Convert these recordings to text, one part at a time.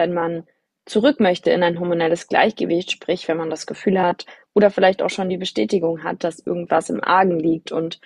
wenn man zurück möchte in ein hormonelles Gleichgewicht, sprich, wenn man das Gefühl hat oder vielleicht auch schon die Bestätigung hat, dass irgendwas im Argen liegt. Und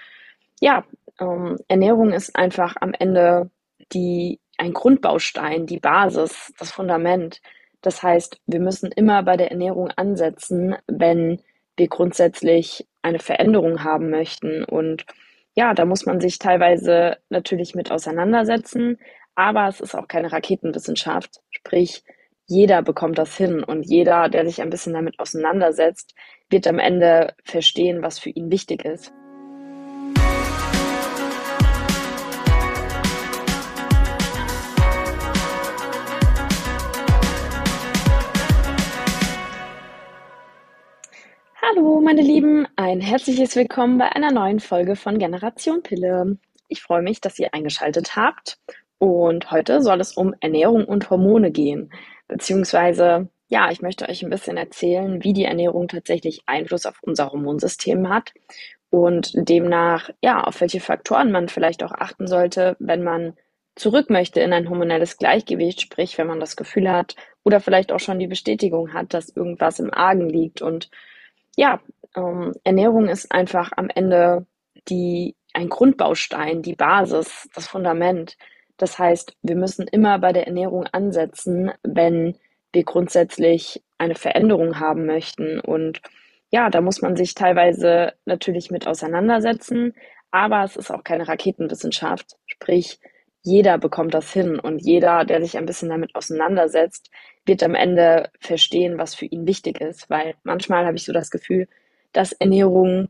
ja, ähm, Ernährung ist einfach am Ende die, ein Grundbaustein, die Basis, das Fundament. Das heißt, wir müssen immer bei der Ernährung ansetzen, wenn wir grundsätzlich eine Veränderung haben möchten. Und ja, da muss man sich teilweise natürlich mit auseinandersetzen, aber es ist auch keine Raketenwissenschaft. Sprich, jeder bekommt das hin und jeder, der sich ein bisschen damit auseinandersetzt, wird am Ende verstehen, was für ihn wichtig ist. Hallo, meine Lieben, ein herzliches Willkommen bei einer neuen Folge von Generation Pille. Ich freue mich, dass ihr eingeschaltet habt und heute soll es um Ernährung und Hormone gehen, beziehungsweise ja, ich möchte euch ein bisschen erzählen, wie die Ernährung tatsächlich Einfluss auf unser Hormonsystem hat und demnach ja, auf welche Faktoren man vielleicht auch achten sollte, wenn man zurück möchte in ein hormonelles Gleichgewicht, sprich, wenn man das Gefühl hat oder vielleicht auch schon die Bestätigung hat, dass irgendwas im Argen liegt und ja, ähm, Ernährung ist einfach am Ende die, ein Grundbaustein, die Basis, das Fundament. Das heißt, wir müssen immer bei der Ernährung ansetzen, wenn wir grundsätzlich eine Veränderung haben möchten. Und ja, da muss man sich teilweise natürlich mit auseinandersetzen, aber es ist auch keine Raketenwissenschaft. Sprich, jeder bekommt das hin und jeder, der sich ein bisschen damit auseinandersetzt, wird am Ende verstehen, was für ihn wichtig ist, weil manchmal habe ich so das Gefühl, dass Ernährung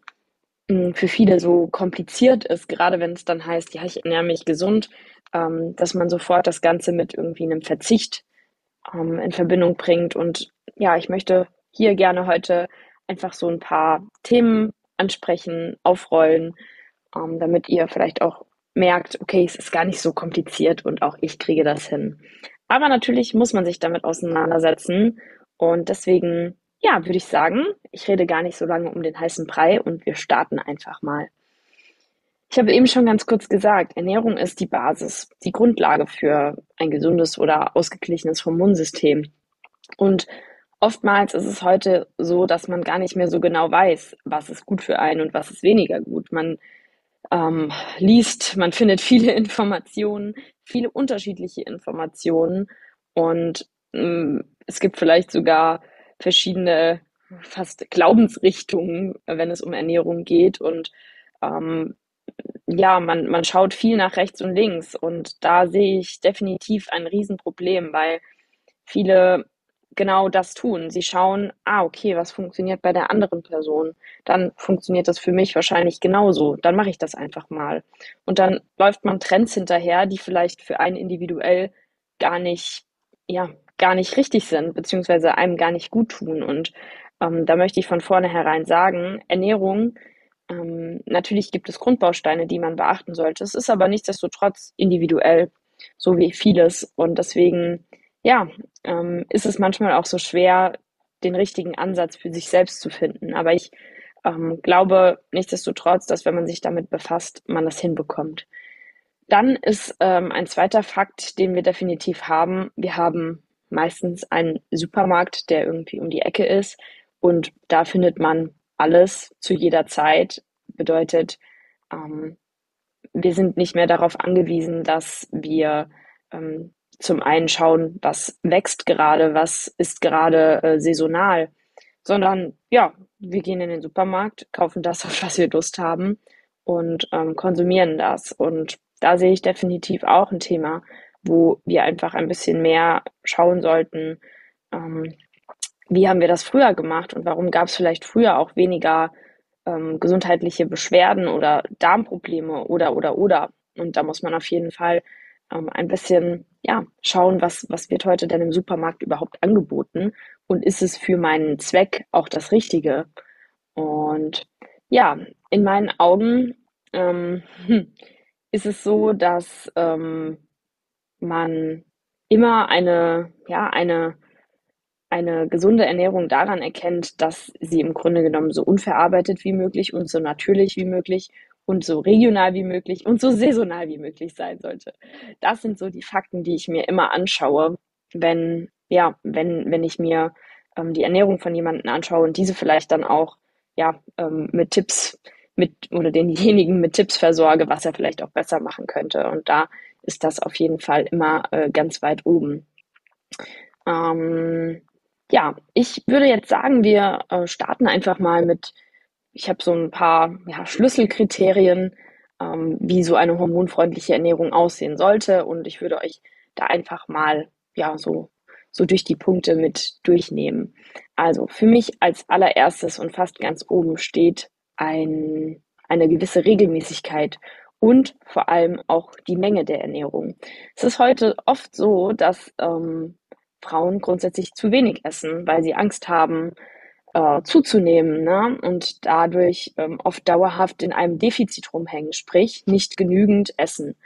für viele so kompliziert ist, gerade wenn es dann heißt, ja, ich ernähre mich gesund, ähm, dass man sofort das Ganze mit irgendwie einem Verzicht ähm, in Verbindung bringt. Und ja, ich möchte hier gerne heute einfach so ein paar Themen ansprechen, aufrollen, ähm, damit ihr vielleicht auch merkt, okay, es ist gar nicht so kompliziert und auch ich kriege das hin. Aber natürlich muss man sich damit auseinandersetzen und deswegen, ja, würde ich sagen, ich rede gar nicht so lange um den heißen Brei und wir starten einfach mal. Ich habe eben schon ganz kurz gesagt, Ernährung ist die Basis, die Grundlage für ein gesundes oder ausgeglichenes Hormonsystem. Und oftmals ist es heute so, dass man gar nicht mehr so genau weiß, was ist gut für einen und was ist weniger gut. Man ähm, liest, man findet viele Informationen, viele unterschiedliche Informationen und ähm, es gibt vielleicht sogar verschiedene fast Glaubensrichtungen, wenn es um Ernährung geht und ähm, ja, man, man schaut viel nach rechts und links und da sehe ich definitiv ein Riesenproblem, weil viele genau das tun. Sie schauen, ah, okay, was funktioniert bei der anderen Person? Dann funktioniert das für mich wahrscheinlich genauso. Dann mache ich das einfach mal. Und dann läuft man Trends hinterher, die vielleicht für einen individuell gar nicht, ja, gar nicht richtig sind, beziehungsweise einem gar nicht gut tun. Und ähm, da möchte ich von vornherein sagen, Ernährung, ähm, natürlich gibt es Grundbausteine, die man beachten sollte. Es ist aber nichtsdestotrotz individuell, so wie vieles. Und deswegen ja, ähm, ist es manchmal auch so schwer, den richtigen Ansatz für sich selbst zu finden. Aber ich ähm, glaube nichtsdestotrotz, dass wenn man sich damit befasst, man das hinbekommt. Dann ist ähm, ein zweiter Fakt, den wir definitiv haben. Wir haben meistens einen Supermarkt, der irgendwie um die Ecke ist und da findet man alles zu jeder Zeit. Bedeutet, ähm, wir sind nicht mehr darauf angewiesen, dass wir ähm, zum einen schauen, was wächst gerade, was ist gerade äh, saisonal, sondern ja, wir gehen in den Supermarkt, kaufen das, auf was wir Lust haben und ähm, konsumieren das. Und da sehe ich definitiv auch ein Thema, wo wir einfach ein bisschen mehr schauen sollten, ähm, wie haben wir das früher gemacht und warum gab es vielleicht früher auch weniger ähm, gesundheitliche Beschwerden oder Darmprobleme oder oder oder. Und da muss man auf jeden Fall ähm, ein bisschen ja, schauen, was, was wird heute denn im Supermarkt überhaupt angeboten und ist es für meinen Zweck auch das Richtige? Und ja, in meinen Augen ähm, ist es so, dass ähm, man immer eine, ja, eine, eine gesunde Ernährung daran erkennt, dass sie im Grunde genommen so unverarbeitet wie möglich und so natürlich wie möglich und so regional wie möglich und so saisonal wie möglich sein sollte. Das sind so die Fakten, die ich mir immer anschaue, wenn ja, wenn, wenn ich mir ähm, die Ernährung von jemandem anschaue und diese vielleicht dann auch ja, ähm, mit Tipps mit oder denjenigen mit Tipps versorge, was er vielleicht auch besser machen könnte. Und da ist das auf jeden Fall immer äh, ganz weit oben. Ähm, ja, ich würde jetzt sagen, wir äh, starten einfach mal mit, ich habe so ein paar ja, Schlüsselkriterien, ähm, wie so eine hormonfreundliche Ernährung aussehen sollte. Und ich würde euch da einfach mal ja so, so durch die Punkte mit durchnehmen. Also für mich als allererstes und fast ganz oben steht ein, eine gewisse Regelmäßigkeit und vor allem auch die Menge der Ernährung. Es ist heute oft so, dass ähm, Frauen grundsätzlich zu wenig essen, weil sie Angst haben, äh, zuzunehmen ne? und dadurch ähm, oft dauerhaft in einem Defizit rumhängen, sprich nicht genügend essen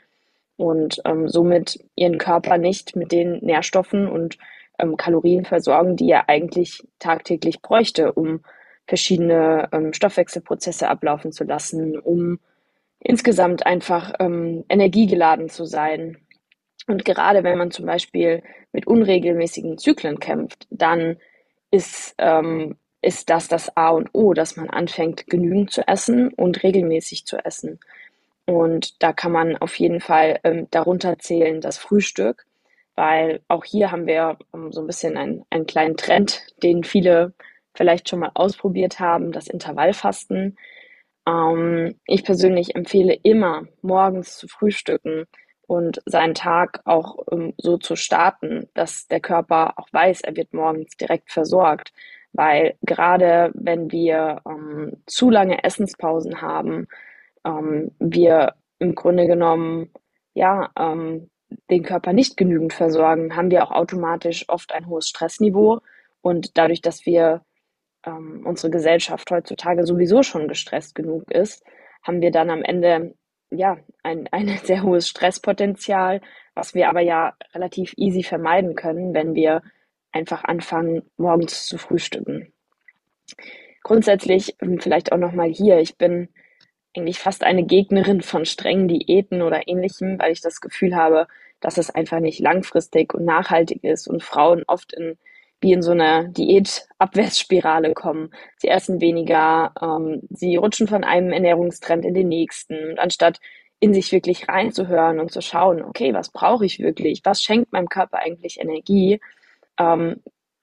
und ähm, somit ihren Körper nicht mit den Nährstoffen und ähm, Kalorien versorgen, die er eigentlich tagtäglich bräuchte, um verschiedene ähm, Stoffwechselprozesse ablaufen zu lassen, um insgesamt einfach ähm, energiegeladen zu sein. Und gerade wenn man zum Beispiel mit unregelmäßigen Zyklen kämpft, dann ist, ähm, ist das das A und O, dass man anfängt, genügend zu essen und regelmäßig zu essen. Und da kann man auf jeden Fall ähm, darunter zählen das Frühstück, weil auch hier haben wir ähm, so ein bisschen einen, einen kleinen Trend, den viele vielleicht schon mal ausprobiert haben, das Intervallfasten. Ähm, ich persönlich empfehle immer, morgens zu frühstücken und seinen Tag auch ähm, so zu starten, dass der Körper auch weiß, er wird morgens direkt versorgt. Weil gerade wenn wir ähm, zu lange Essenspausen haben, ähm, wir im Grunde genommen ja ähm, den Körper nicht genügend versorgen, haben wir auch automatisch oft ein hohes Stressniveau. Und dadurch, dass wir ähm, unsere Gesellschaft heutzutage sowieso schon gestresst genug ist, haben wir dann am Ende ja ein, ein sehr hohes Stresspotenzial, was wir aber ja relativ easy vermeiden können, wenn wir einfach anfangen, morgens zu frühstücken. Grundsätzlich ähm, vielleicht auch nochmal hier, ich bin eigentlich fast eine Gegnerin von strengen Diäten oder ähnlichem, weil ich das Gefühl habe, dass es einfach nicht langfristig und nachhaltig ist und Frauen oft in wie in so einer Diätabwärtsspirale kommen. Sie essen weniger, ähm, sie rutschen von einem Ernährungstrend in den nächsten. Und anstatt in sich wirklich reinzuhören und zu schauen, okay, was brauche ich wirklich? Was schenkt meinem Körper eigentlich Energie? Ähm,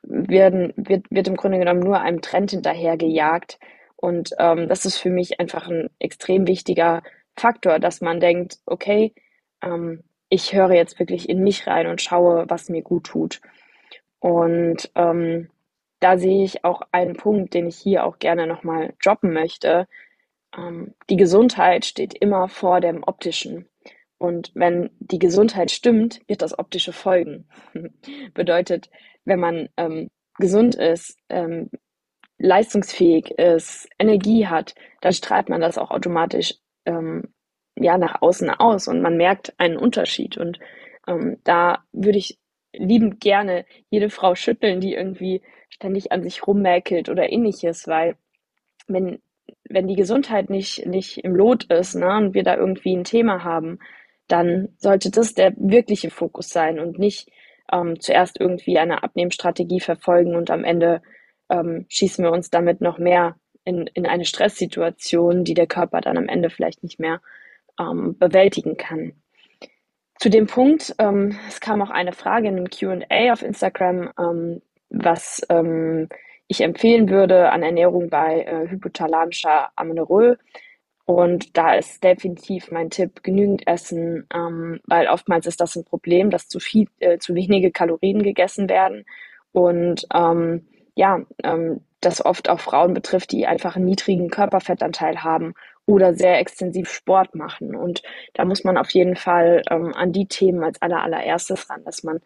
werden, wird, wird im Grunde genommen nur einem Trend hinterhergejagt. Und ähm, das ist für mich einfach ein extrem wichtiger Faktor, dass man denkt, okay, ähm, ich höre jetzt wirklich in mich rein und schaue, was mir gut tut. Und ähm, da sehe ich auch einen Punkt, den ich hier auch gerne nochmal droppen möchte. Ähm, die Gesundheit steht immer vor dem Optischen. Und wenn die Gesundheit stimmt, wird das Optische folgen. Bedeutet, wenn man ähm, gesund ist, ähm, leistungsfähig ist, Energie hat, dann strahlt man das auch automatisch ähm, ja nach außen aus und man merkt einen Unterschied. Und ähm, da würde ich liebend gerne jede Frau schütteln, die irgendwie ständig an sich rummäkelt oder ähnliches, weil wenn, wenn die Gesundheit nicht, nicht im Lot ist ne, und wir da irgendwie ein Thema haben, dann sollte das der wirkliche Fokus sein und nicht ähm, zuerst irgendwie eine Abnehmstrategie verfolgen und am Ende ähm, schießen wir uns damit noch mehr in, in eine Stresssituation, die der Körper dann am Ende vielleicht nicht mehr ähm, bewältigen kann. Zu dem Punkt, ähm, es kam auch eine Frage in einem Q&A auf Instagram, ähm, was ähm, ich empfehlen würde an Ernährung bei äh, hypothalamischer Amenorrhoe. Und da ist definitiv mein Tipp, genügend essen, ähm, weil oftmals ist das ein Problem, dass zu viel, äh, zu wenige Kalorien gegessen werden. Und ähm, ja, ähm, das oft auch Frauen betrifft, die einfach einen niedrigen Körperfettanteil haben oder sehr extensiv Sport machen. Und da muss man auf jeden Fall ähm, an die Themen als aller, allererstes ran, dass man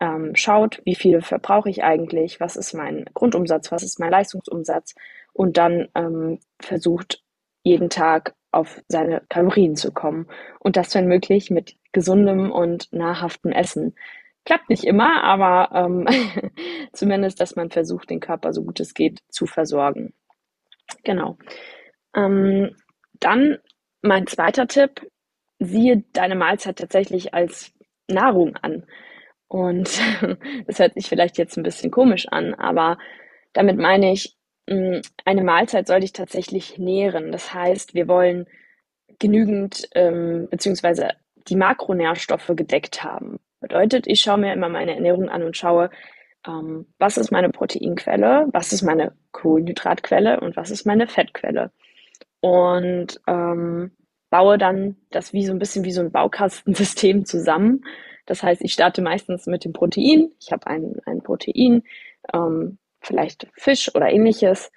ähm, schaut, wie viel verbrauche ich eigentlich, was ist mein Grundumsatz, was ist mein Leistungsumsatz und dann ähm, versucht, jeden Tag auf seine Kalorien zu kommen. Und das, wenn möglich, mit gesundem und nahrhaftem Essen. Klappt nicht immer, aber ähm, zumindest, dass man versucht, den Körper so gut es geht zu versorgen. Genau. Ähm, dann mein zweiter Tipp, siehe deine Mahlzeit tatsächlich als Nahrung an. Und das hört sich vielleicht jetzt ein bisschen komisch an, aber damit meine ich, hm, eine Mahlzeit soll dich tatsächlich nähren. Das heißt, wir wollen genügend ähm, beziehungsweise die Makronährstoffe gedeckt haben. Bedeutet, ich schaue mir immer meine Ernährung an und schaue, ähm, was ist meine Proteinquelle, was ist meine Kohlenhydratquelle und was ist meine Fettquelle. Und ähm, baue dann das wie so ein bisschen wie so ein Baukastensystem zusammen. Das heißt, ich starte meistens mit dem Protein. Ich habe ein, ein Protein, ähm, vielleicht Fisch oder ähnliches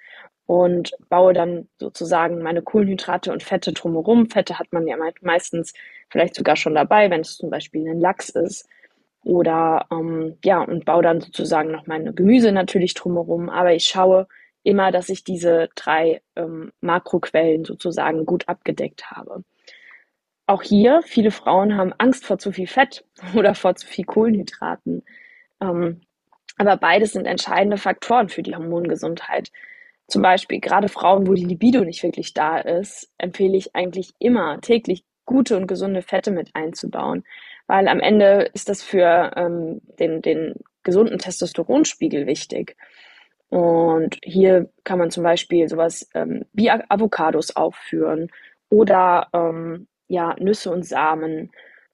und baue dann sozusagen meine Kohlenhydrate und Fette drumherum. Fette hat man ja meistens vielleicht sogar schon dabei, wenn es zum Beispiel ein Lachs ist. Oder ähm, ja, und baue dann sozusagen noch meine Gemüse natürlich drumherum. Aber ich schaue immer, dass ich diese drei ähm, Makroquellen sozusagen gut abgedeckt habe. Auch hier, viele Frauen haben Angst vor zu viel Fett oder vor zu viel Kohlenhydraten. Ähm, aber beides sind entscheidende Faktoren für die Hormongesundheit. Zum Beispiel gerade Frauen, wo die Libido nicht wirklich da ist, empfehle ich eigentlich immer täglich gute und gesunde Fette mit einzubauen, weil am Ende ist das für ähm, den, den gesunden Testosteronspiegel wichtig. Und hier kann man zum Beispiel sowas ähm, wie Avocados aufführen oder ähm, ja, Nüsse und Samen,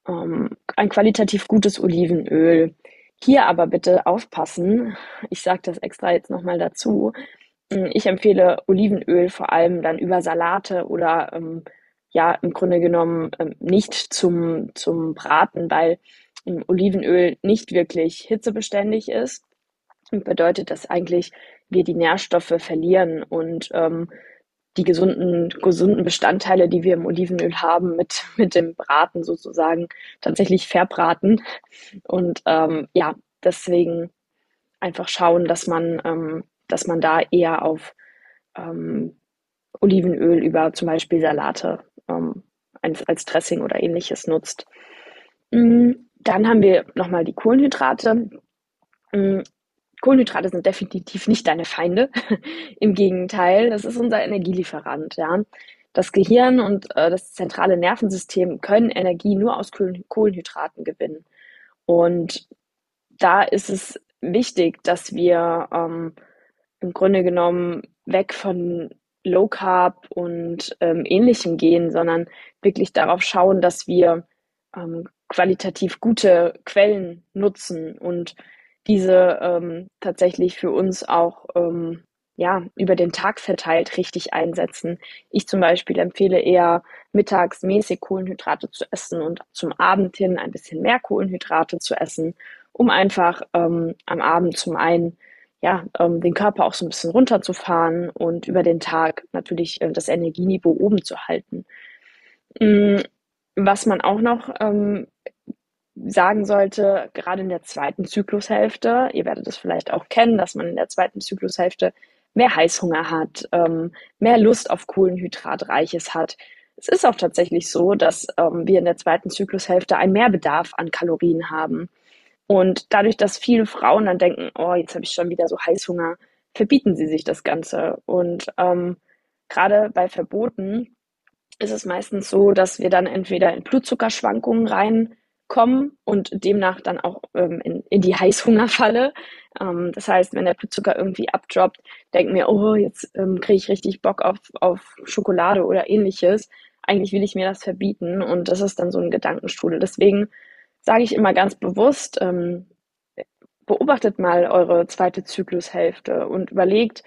ähm, ein qualitativ gutes Olivenöl. Hier aber bitte aufpassen, ich sage das extra jetzt nochmal dazu, hm, ich empfehle Olivenöl vor allem dann über Salate oder ähm, ja, im Grunde genommen ähm, nicht zum, zum Braten, weil ähm, Olivenöl nicht wirklich hitzebeständig ist. Bedeutet, dass eigentlich wir die Nährstoffe verlieren und ähm, die gesunden, gesunden Bestandteile, die wir im Olivenöl haben, mit, mit dem Braten sozusagen tatsächlich verbraten. Und ähm, ja, deswegen einfach schauen, dass man ähm, dass man da eher auf ähm, Olivenöl über zum Beispiel Salate ähm, als, als Dressing oder ähnliches nutzt. Mm, dann haben wir nochmal die Kohlenhydrate. Kohlenhydrate sind definitiv nicht deine Feinde. Im Gegenteil, das ist unser Energielieferant. Ja? Das Gehirn und äh, das zentrale Nervensystem können Energie nur aus Kohlenhydraten gewinnen. Und da ist es wichtig, dass wir ähm, im Grunde genommen weg von Low Carb und ähm, ähnlichem gehen, sondern wirklich darauf schauen, dass wir ähm, qualitativ gute Quellen nutzen und diese ähm, tatsächlich für uns auch ähm, ja, über den Tag verteilt richtig einsetzen. Ich zum Beispiel empfehle eher mittags mäßig Kohlenhydrate zu essen und zum Abend hin ein bisschen mehr Kohlenhydrate zu essen, um einfach ähm, am Abend zum einen ja, ähm, den Körper auch so ein bisschen runterzufahren und über den Tag natürlich äh, das Energieniveau oben zu halten. Mm, was man auch noch ähm, sagen sollte, gerade in der zweiten Zyklushälfte, ihr werdet es vielleicht auch kennen, dass man in der zweiten Zyklushälfte mehr Heißhunger hat, ähm, mehr Lust auf Kohlenhydratreiches hat. Es ist auch tatsächlich so, dass ähm, wir in der zweiten Zyklushälfte einen Mehrbedarf an Kalorien haben. Und dadurch, dass viele Frauen dann denken, oh, jetzt habe ich schon wieder so Heißhunger, verbieten sie sich das Ganze. Und ähm, gerade bei Verboten ist es meistens so, dass wir dann entweder in Blutzuckerschwankungen reinkommen und demnach dann auch ähm, in, in die Heißhungerfalle. Ähm, das heißt, wenn der Blutzucker irgendwie abdroppt, denken wir, oh, jetzt ähm, kriege ich richtig Bock auf, auf Schokolade oder ähnliches. Eigentlich will ich mir das verbieten und das ist dann so ein Gedankenstrudel. Deswegen sage ich immer ganz bewusst, ähm, beobachtet mal eure zweite Zyklushälfte und überlegt,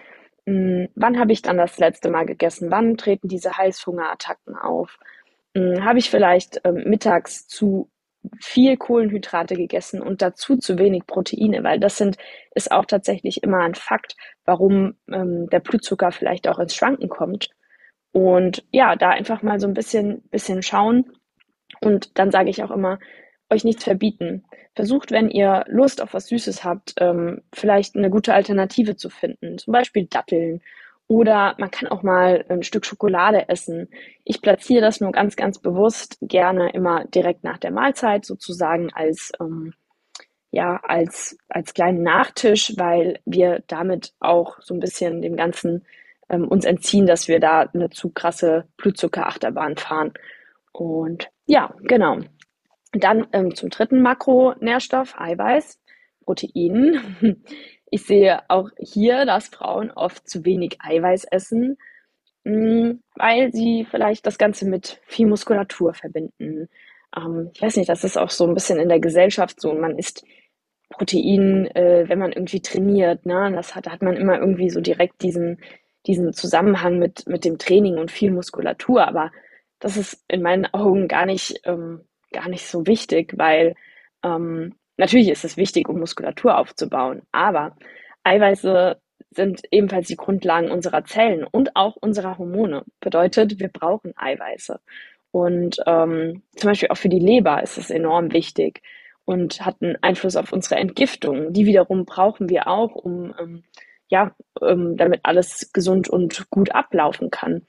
mh, hm, wann habe ich dann das letzte Mal gegessen? Wann treten diese Heißhungerattacken auf? Hm, habe ich vielleicht ähm, mittags zu viel Kohlenhydrate gegessen und dazu zu wenig Proteine, weil das sind, ist auch tatsächlich immer ein Fakt, warum ähm, der Blutzucker vielleicht auch ins Schwanken kommt. Und ja, da einfach mal so ein bisschen, bisschen schauen. Und dann sage ich auch immer, euch nichts verbieten. Versucht, wenn ihr Lust auf was Süßes habt, ähm, vielleicht eine gute Alternative zu finden. Zum Beispiel Datteln. Oder man kann auch mal ein Stück Schokolade essen. Ich platziere das nur ganz, ganz bewusst gerne immer direkt nach der Mahlzeit sozusagen als, ähm, ja, als, als kleinen Nachtisch, weil wir damit auch so ein bisschen dem Ganzen ähm, uns entziehen, dass wir da eine zu krasse Blutzuckerachterbahn fahren. Und ja, genau. Dann ähm, zum dritten Makronährstoff, Eiweiß, Protein. Ich sehe auch hier, dass Frauen oft zu wenig Eiweiß essen, hm, weil sie vielleicht das Ganze mit viel Muskulatur verbinden. Ähm, ich weiß nicht, das ist auch so ein bisschen in der Gesellschaft so. Man isst Protein, äh, wenn man irgendwie trainiert, ne? Das hat, hat man immer irgendwie so direkt diesen, diesen Zusammenhang mit, mit dem Training und viel Muskulatur. Aber das ist in meinen Augen gar nicht, ähm, gar nicht so wichtig, weil ähm, natürlich ist es wichtig, um Muskulatur aufzubauen, aber Eiweiße sind ebenfalls die Grundlagen unserer Zellen und auch unserer Hormone. Bedeutet, wir brauchen Eiweiße. Und ähm, zum Beispiel auch für die Leber ist es enorm wichtig und hat einen Einfluss auf unsere Entgiftung. Die wiederum brauchen wir auch, um ähm, ja, ähm, damit alles gesund und gut ablaufen kann.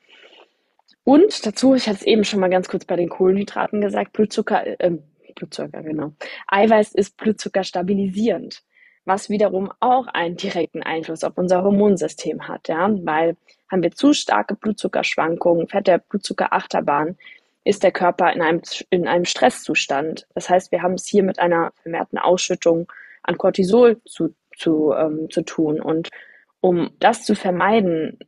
Und dazu, ich hatte es eben schon mal ganz kurz bei den Kohlenhydraten gesagt, Blutzucker, äh, Blutzucker, genau. Eiweiß ist Blutzucker stabilisierend, was wiederum auch einen direkten Einfluss auf unser Hormonsystem hat, ja, weil haben wir zu starke Blutzuckerschwankungen, fährt der Blutzucker Achterbahn, ist der Körper in einem, in einem Stresszustand. Das heißt, wir haben es hier mit einer vermehrten Ausschüttung an Cortisol zu, zu, ähm, zu tun. Und um das zu vermeiden,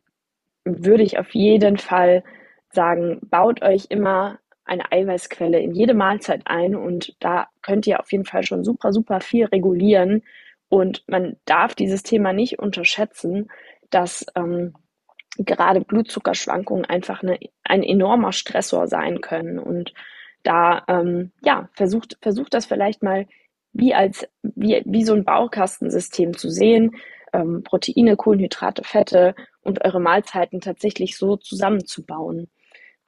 würde ich auf jeden Fall sagen, baut euch immer eine Eiweißquelle in jede Mahlzeit ein und da könnt ihr auf jeden Fall schon super, super viel regulieren. Und man darf dieses Thema nicht unterschätzen, dass ähm, gerade Blutzuckerschwankungen einfach eine, ein enormer Stressor sein können. Und da, ähm, ja, versucht, versucht das vielleicht mal wie als, wie, wie so ein Baukastensystem zu sehen, ähm, Proteine, Kohlenhydrate, Fette und eure Mahlzeiten tatsächlich so zusammenzubauen.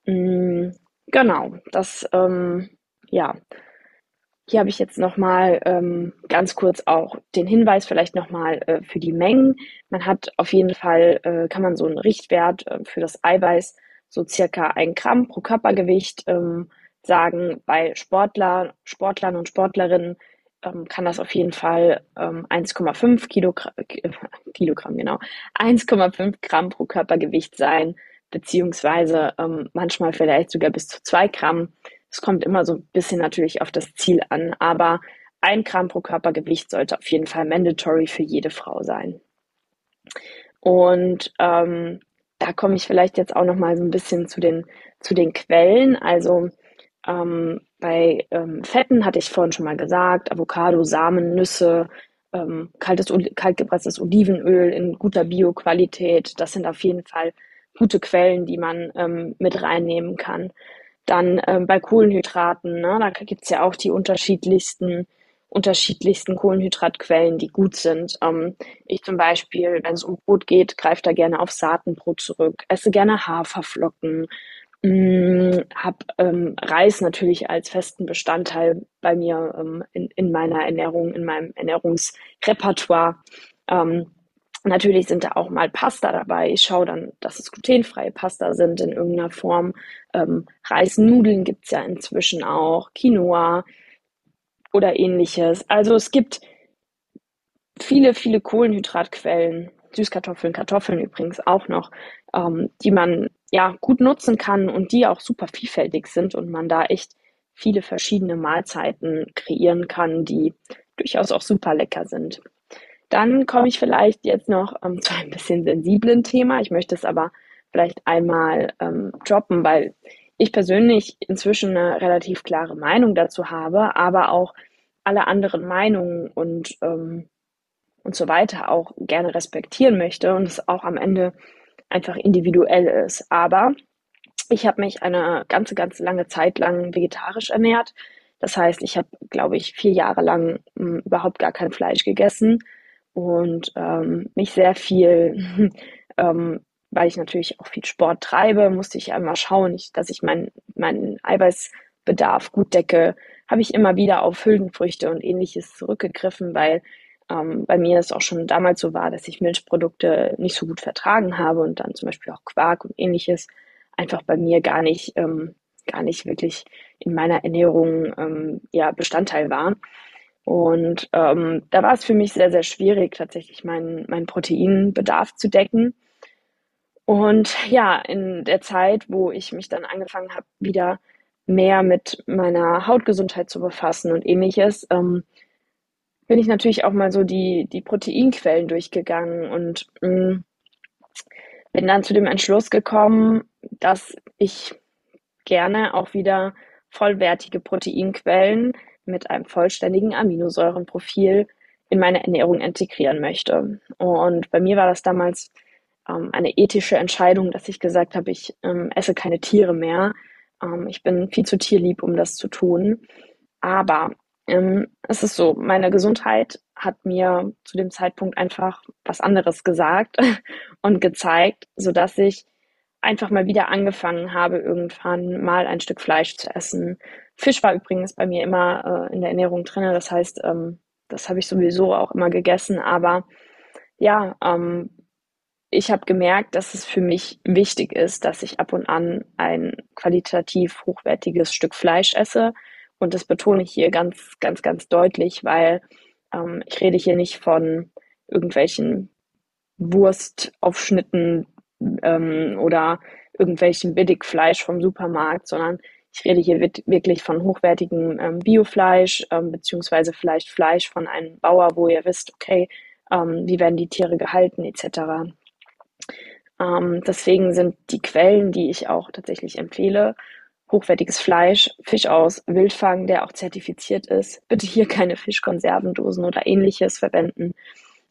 Mm, genau, das, ähm, ja, hier habe ich jetzt nochmal ähm, ganz kurz auch den Hinweis vielleicht nochmal äh, für die Mengen. Man hat auf jeden Fall, äh, kann man so einen Richtwert äh, für das Eiweiß so circa ein Gramm pro Körpergewicht ähm, sagen. Bei Sportler, Sportlern und Sportlerinnen ähm, kann das auf jeden Fall ähm, 1,5 Kilogramm, äh, Kilogramm, genau, 1,5 Gramm pro Körpergewicht sein, beziehungsweise ähm, manchmal vielleicht sogar bis zu zwei Gramm. Es kommt immer so ein bisschen natürlich auf das Ziel an, aber ein Gramm pro Körpergewicht sollte auf jeden Fall mandatory für jede Frau sein. Und ähm, da komme ich vielleicht jetzt auch noch mal so ein bisschen zu den, zu den Quellen. Also ähm, bei ähm, Fetten hatte ich vorhin schon mal gesagt, Avocado, Samen, Nüsse, ähm, kaltes, kaltgepresstes Olivenöl in guter Bioqualität. Das sind auf jeden Fall gute Quellen, die man ähm, mit reinnehmen kann. Dann ähm, bei Kohlenhydraten, ne, da gibt's ja auch die unterschiedlichsten, unterschiedlichsten Kohlenhydratquellen, die gut sind. Ähm, ich zum Beispiel, wenn es um Brot geht, greife da gerne auf Saatenbrot zurück, esse gerne Haferflocken, mh, mm, habe ähm, Reis natürlich als festen Bestandteil bei mir ähm, in, in meiner Ernährung, in meinem Ernährungsrepertoire. Ähm, Natürlich sind da auch mal Pasta dabei. Ich schaue dann, dass es glutenfreie Pasta sind in irgendeiner Form. Ähm, Reisnudeln gibt's ja inzwischen auch, Quinoa oder ähnliches. Also es gibt viele, viele Kohlenhydratquellen, Süßkartoffeln, Kartoffeln übrigens auch noch, ähm, die man ja gut nutzen kann und die auch super vielfältig sind und man da echt viele verschiedene Mahlzeiten kreieren kann, die durchaus auch super lecker sind. Dann komme ich vielleicht jetzt noch ähm, zu einem bisschen sensiblen Thema. Ich möchte es aber vielleicht einmal ähm, droppen, weil ich persönlich inzwischen eine relativ klare Meinung dazu habe, aber auch alle anderen Meinungen und, ähm, und so weiter auch gerne respektieren möchte und es auch am Ende einfach individuell ist. Aber ich habe mich eine ganze, ganz lange Zeit lang vegetarisch ernährt. Das heißt, ich habe, glaube ich, vier Jahre lang mh, hm, überhaupt gar kein Fleisch gegessen und ähm, mich sehr viel, ähm, weil ich natürlich auch viel Sport treibe, musste ich einmal schauen, ich, dass ich meinen mein Eiweißbedarf gut decke, habe ich immer wieder auf Hülsenfrüchte und ähnliches zurückgegriffen, weil ähm, bei mir es auch schon damals so war, dass ich Milchprodukte nicht so gut vertragen habe und dann zum Beispiel auch Quark und ähnliches einfach bei mir gar nicht, ähm, gar nicht wirklich in meiner Ernährung ähm, ja, Bestandteil war. Und ähm, da war es für mich sehr, sehr schwierig, tatsächlich meinen, meinen Proteinbedarf zu decken. Und ja, in der Zeit, wo ich mich dann angefangen habe, wieder mehr mit meiner Hautgesundheit zu befassen und ähnliches, ähm, bin ich natürlich auch mal so die, die Proteinquellen durchgegangen und mh, mm, bin dann zu dem Entschluss gekommen, dass ich gerne auch wieder vollwertige Proteinquellen mit einem vollständigen Aminosäurenprofil in meine Ernährung integrieren möchte. Und bei mir war das damals ähm, eine ethische Entscheidung, dass ich gesagt habe, ich ähm, esse keine Tiere mehr. Ähm, ich bin viel zu tierlieb, um das zu tun. Aber ähm, es ist so, meine Gesundheit hat mir zu dem Zeitpunkt einfach was anderes gesagt und gezeigt, sodass ich einfach mal wieder angefangen habe, irgendwann mal ein Stück Fleisch zu essen. Fisch war übrigens bei mir immer äh, in der Ernährung drin, das heißt, ähm, das habe ich sowieso auch immer gegessen, aber ja, ähm, ich habe gemerkt, dass es für mich wichtig ist, dass ich ab und an ein qualitativ hochwertiges Stück Fleisch esse. Und das betone ich hier ganz, ganz, ganz deutlich, weil ähm, ich rede hier nicht von irgendwelchen Wurstaufschnitten ähm, oder irgendwelchen Billigfleisch vom Supermarkt, sondern ich rede hier wirklich von hochwertigem ähm, Biofleisch, ähm, beziehungsweise vielleicht Fleisch von einem Bauer, wo ihr wisst, okay, ähm, wie werden die Tiere gehalten, etc. Ähm, deswegen sind die Quellen, die ich auch tatsächlich empfehle, hochwertiges Fleisch, Fisch aus Wildfang, der auch zertifiziert ist. Bitte hier keine Fischkonservendosen oder ähnliches verwenden.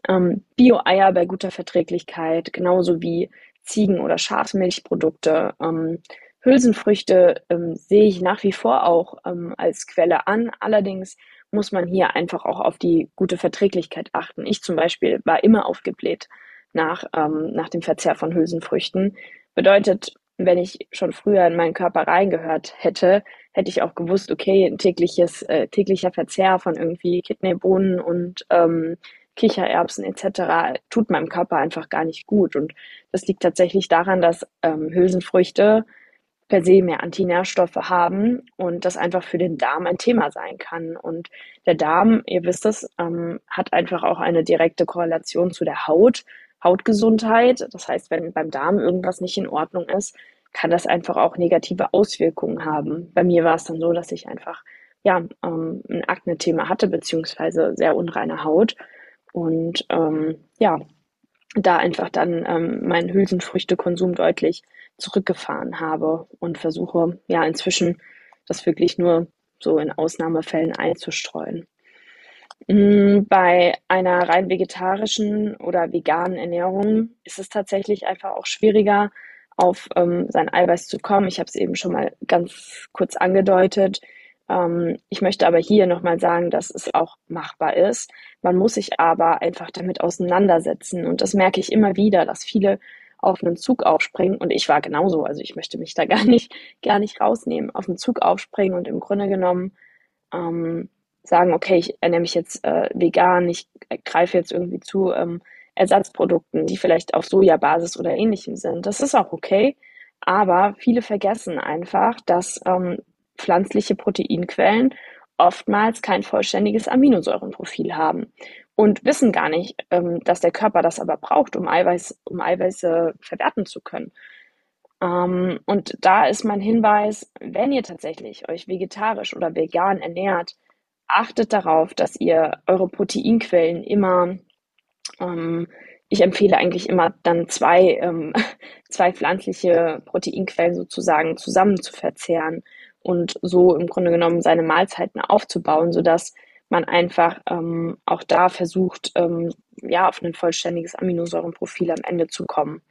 Ähm, Bio-Eier bei guter Verträglichkeit, genauso wie Ziegen- oder Schafsmilchprodukte. Ähm, Hülsenfrüchte ähm, sehe ich nach wie vor auch ähm, als Quelle an. Allerdings muss man hier einfach auch auf die gute Verträglichkeit achten. Ich zum Beispiel war immer aufgebläht nach, ähm, nach dem Verzehr von Hülsenfrüchten. Bedeutet, wenn ich schon früher in meinen Körper reingehört hätte, hätte ich auch gewusst, okay, ein tägliches, äh, täglicher Verzehr von irgendwie Kidneybohnen und ähm, Kichererbsen etc. tut meinem Körper einfach gar nicht gut. Und das liegt tatsächlich daran, dass ähm, Hülsenfrüchte per se mehr Antinährstoffe haben und das einfach für den Darm ein Thema sein kann. Und der Darm, ihr wisst es, ähm, hat einfach auch eine direkte Korrelation zu der Haut, Hautgesundheit. Das heißt, wenn beim Darm irgendwas nicht in Ordnung ist, kann das einfach auch negative Auswirkungen haben. Bei mir war es dann so, dass ich einfach ja ähm, ein Akne-Thema hatte beziehungsweise sehr unreine Haut und ähm, ja da einfach dann ähm, meinen Hülsenfrüchtekonsum deutlich zurückgefahren habe und versuche ja inzwischen das wirklich nur so in Ausnahmefällen einzustreuen. Mm, bei einer rein vegetarischen oder veganen Ernährung ist es tatsächlich einfach auch schwieriger, auf ähm, sein Eiweiß zu kommen. Ich habe es eben schon mal ganz kurz angedeutet. Ähm, ich möchte aber hier nochmal sagen, dass es auch machbar ist. Man muss sich aber einfach damit auseinandersetzen. Und das merke ich immer wieder, dass viele auf einen Zug aufspringen und ich war genauso, also ich möchte mich da gar nicht, gar nicht rausnehmen, auf einen Zug aufspringen und im Grunde genommen ähm, sagen, okay, ich ernähre mich jetzt äh, vegan, ich greife jetzt irgendwie zu ähm, Ersatzprodukten, die vielleicht auf Sojabasis oder ähnlichem sind. Das ist auch okay, aber viele vergessen einfach, dass ähm, pflanzliche Proteinquellen oftmals kein vollständiges Aminosäurenprofil haben und wissen gar nicht, ähm, dass der Körper das aber braucht, um Eiweiß, um Eiweiße verwerten zu können. Ähm, und da ist mein Hinweis, wenn ihr tatsächlich euch vegetarisch oder vegan ernährt, achtet darauf, dass ihr eure Proteinquellen immer, ähm, ich empfehle eigentlich immer dann zwei, ähm, zwei pflanzliche Proteinquellen sozusagen zusammen zu verzehren und so im Grunde genommen seine Mahlzeiten aufzubauen, sodass man einfach ähm, auch da versucht, ähm, ja, auf ein vollständiges Aminosäurenprofil am Ende zu kommen.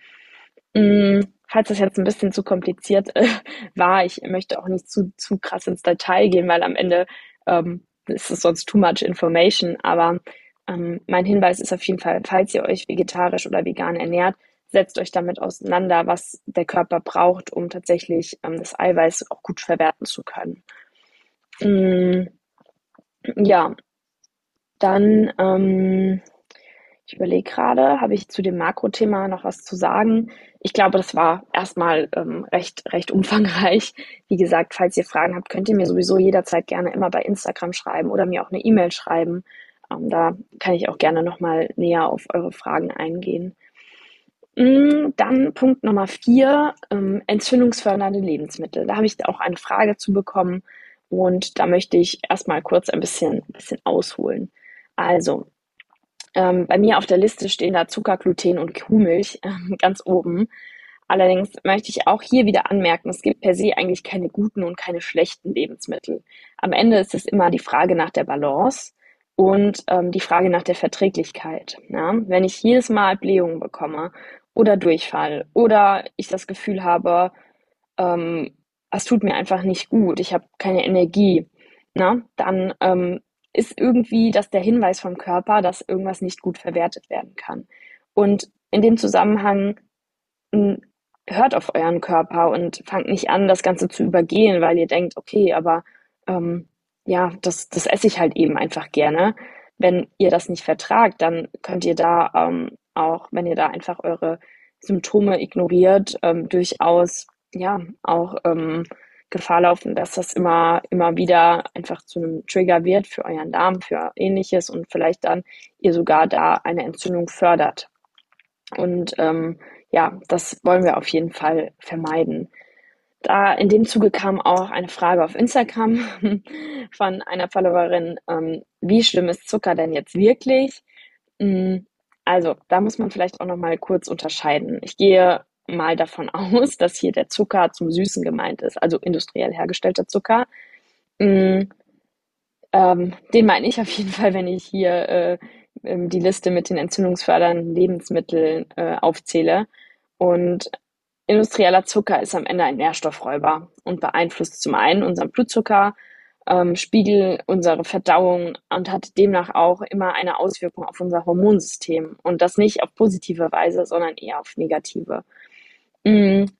Mm, falls das jetzt ein bisschen zu kompliziert äh, war, ich möchte auch nicht zu, zu krass ins Detail gehen, weil am Ende ähm, ist es sonst too much information. Aber ähm, mein Hinweis ist auf jeden Fall, falls ihr euch vegetarisch oder vegan ernährt, setzt euch damit auseinander, was der Körper braucht, um tatsächlich ähm, das Eiweiß auch gut verwerten zu können. Mm, ja, dann, ähm, ich überlege gerade, habe ich zu dem Makrothema noch was zu sagen? Ich glaube, das war erstmal ähm, recht, recht umfangreich. Wie gesagt, falls ihr Fragen habt, könnt ihr mir sowieso jederzeit gerne immer bei Instagram schreiben oder mir auch eine E-Mail schreiben. Ähm, da kann ich auch gerne nochmal näher auf eure Fragen eingehen. Hm, dann Punkt Nummer 4, ähm, entzündungsfördernde Lebensmittel. Da habe ich auch eine Frage zu bekommen und da möchte ich erst mal kurz ein bisschen bisschen ausholen. Also, ähm, bei mir auf der Liste stehen da Zucker, Gluten und Kuhmilch, ähm, ganz oben. Allerdings möchte ich auch hier wieder anmerken, es gibt per se eigentlich keine guten und keine schlechten Lebensmittel. Am Ende ist es immer die Frage nach der Balance und ähm, die Frage nach der Verträglichkeit. Ja? Wenn ich jedes Mal Blähungen bekomme oder Durchfall oder ich das Gefühl habe, ähm, es tut mir einfach nicht gut, ich habe keine Energie, na, dann ähm, ist irgendwie das der Hinweis vom Körper, dass irgendwas nicht gut verwertet werden kann. Und in dem Zusammenhang hm, hört auf euren Körper und fangt nicht an, das Ganze zu übergehen, weil ihr denkt, okay, aber ähm, ja, das, das esse ich halt eben einfach gerne. Wenn ihr das nicht vertragt, dann könnt ihr da ähm, auch, wenn ihr da einfach eure Symptome ignoriert, ähm, durchaus ja auch ähm, Gefahr laufen, dass das immer, immer wieder einfach zu einem Trigger wird für euren Darm, für ähnliches und vielleicht dann ihr sogar da eine Entzündung fördert. Und ähm, ja, das wollen wir auf jeden Fall vermeiden. Da in dem Zuge kam auch eine Frage auf Instagram von einer Followerin, ähm, wie schlimm ist Zucker denn jetzt wirklich? Mm, also, da muss man vielleicht auch noch mal kurz unterscheiden. Ich gehe mal davon aus, dass hier der Zucker zum Süßen gemeint ist, also industriell hergestellter Zucker. Mm, ähm, den meine ich auf jeden Fall, wenn ich hier äh, ähm, die Liste mit den entzündungsfördernden Lebensmitteln äh, aufzähle. Und industrieller Zucker ist am Ende ein Nährstoffräuber und beeinflusst zum einen unseren Blutzucker, ähm, Spiegel, unsere Verdauung und hat demnach auch immer eine Auswirkung auf unser Hormonsystem. Und das nicht auf positive Weise, sondern eher auf negative. Mhm.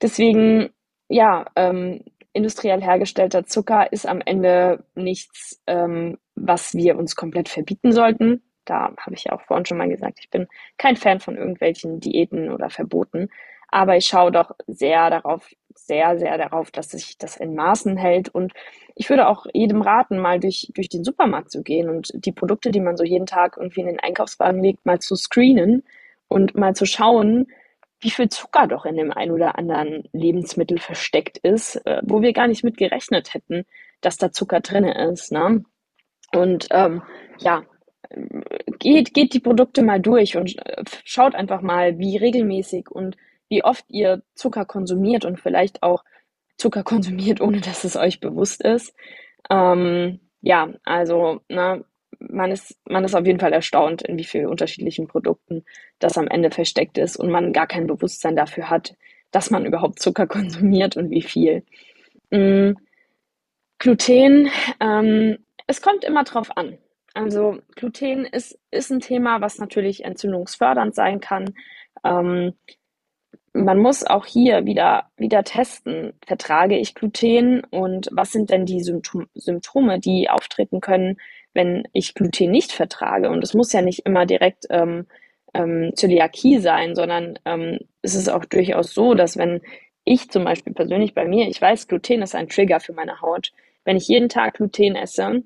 Deswegen, ja, ähm, industriell hergestellter Zucker ist am Ende nichts, ähm, was wir uns komplett verbieten sollten. Da habe ich ja auch vorhin schon mal gesagt, ich bin kein Fan von irgendwelchen Diäten oder Verboten. Aber ich schaue doch sehr darauf, sehr, sehr darauf, dass sich das in Maßen hält. Und ich würde auch jedem raten, mal durch, durch den Supermarkt zu gehen und die Produkte, die man so jeden Tag irgendwie in den Einkaufswagen legt, mal zu screenen und mal zu schauen, wie viel Zucker doch in dem ein oder anderen Lebensmittel versteckt ist, äh, wo wir gar nicht mit gerechnet hätten, dass da Zucker drin ist. Ne? Und ähm, ja, geht, geht die Produkte mal durch und äh, schaut einfach mal, wie regelmäßig und wie oft ihr Zucker konsumiert und vielleicht auch Zucker konsumiert, ohne dass es euch bewusst ist. Ähm, ja, also ne, man ist, man ist auf jeden Fall erstaunt, in wie vielen unterschiedlichen Produkten das am Ende versteckt ist und man gar kein Bewusstsein dafür hat, dass man überhaupt Zucker konsumiert und wie viel. Mhm. Gluten, ähm, es kommt immer drauf an. Also Gluten ist, ist ein Thema, was natürlich entzündungsfördernd sein kann. Ähm, man muss auch hier wieder, wieder testen, vertrage ich Gluten und was sind denn die Symptom Symptome, die auftreten können, wenn ich Gluten nicht vertrage. Und es muss ja nicht immer direkt ähm, ähm, Zöliakie sein, sondern ähm, es ist auch durchaus so, dass wenn ich zum Beispiel persönlich bei mir, ich weiß, Gluten ist ein Trigger für meine Haut. Wenn ich jeden Tag Gluten esse,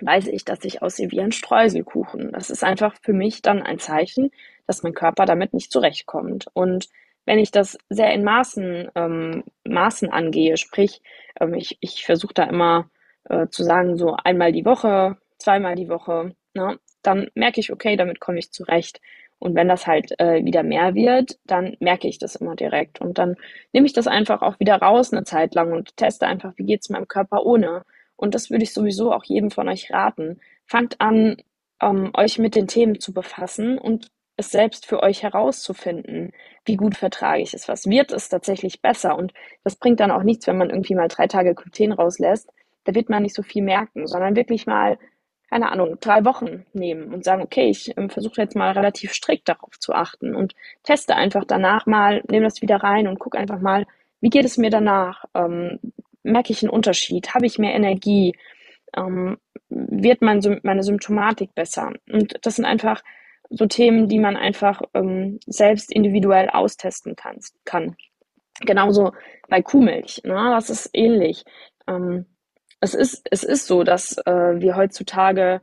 weiß ich, dass ich aussehe wie ein Streuselkuchen. Das ist einfach für mich dann ein Zeichen, dass mein Körper damit nicht zurechtkommt. Und wenn ich das sehr in Maßen, ähm, Maßen angehe, sprich, ähm, ich, ich versuche da immer äh, zu sagen, so einmal die Woche, zweimal die Woche, ne, dann merke ich, okay, damit komme ich zurecht. Und wenn das halt äh, wieder mehr wird, dann merke ich das immer direkt. Und dann nehme ich das einfach auch wieder raus eine Zeit lang und teste einfach, wie geht es meinem Körper ohne. Und das würde ich sowieso auch jedem von euch raten. Fangt an, ähm, euch mit den Themen zu befassen und es selbst für euch herauszufinden, wie gut vertrage ich es, was wird es tatsächlich besser. Und das bringt dann auch nichts, wenn man irgendwie mal drei Tage Gluten rauslässt. Da wird man nicht so viel merken, sondern wirklich mal, keine Ahnung, drei Wochen nehmen und sagen, okay, ich ähm, versuche jetzt mal relativ strikt darauf zu achten und teste einfach danach mal, nehme das wieder rein und gucke einfach mal, wie geht es mir danach? Ähm, merke ich einen Unterschied? Habe ich mehr Energie? Ähm, wird mein, meine Symptomatik besser? Und das sind einfach so Themen, die man einfach ähm, selbst individuell austesten kann. kann. Genauso bei Kuhmilch, ne? das ist ähnlich. Ähm, es, ist, es ist so, dass äh, wir heutzutage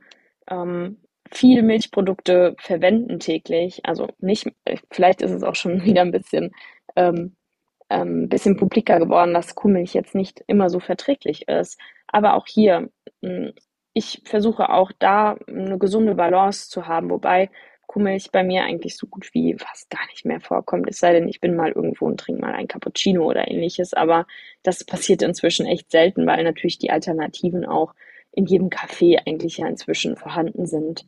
ähm, viel Milchprodukte verwenden täglich. Also nicht, vielleicht ist es auch schon wieder ein bisschen, ähm, ähm, bisschen publiker geworden, dass Kuhmilch jetzt nicht immer so verträglich ist. Aber auch hier, hm, ich versuche auch da eine gesunde Balance zu haben, wobei Kuhmilch bei mir eigentlich so gut wie fast gar nicht mehr vorkommt. Es sei denn, ich bin mal irgendwo und trinke mal ein Cappuccino oder ähnliches. Aber das passiert inzwischen echt selten, weil natürlich die Alternativen auch in jedem Café eigentlich ja inzwischen vorhanden sind.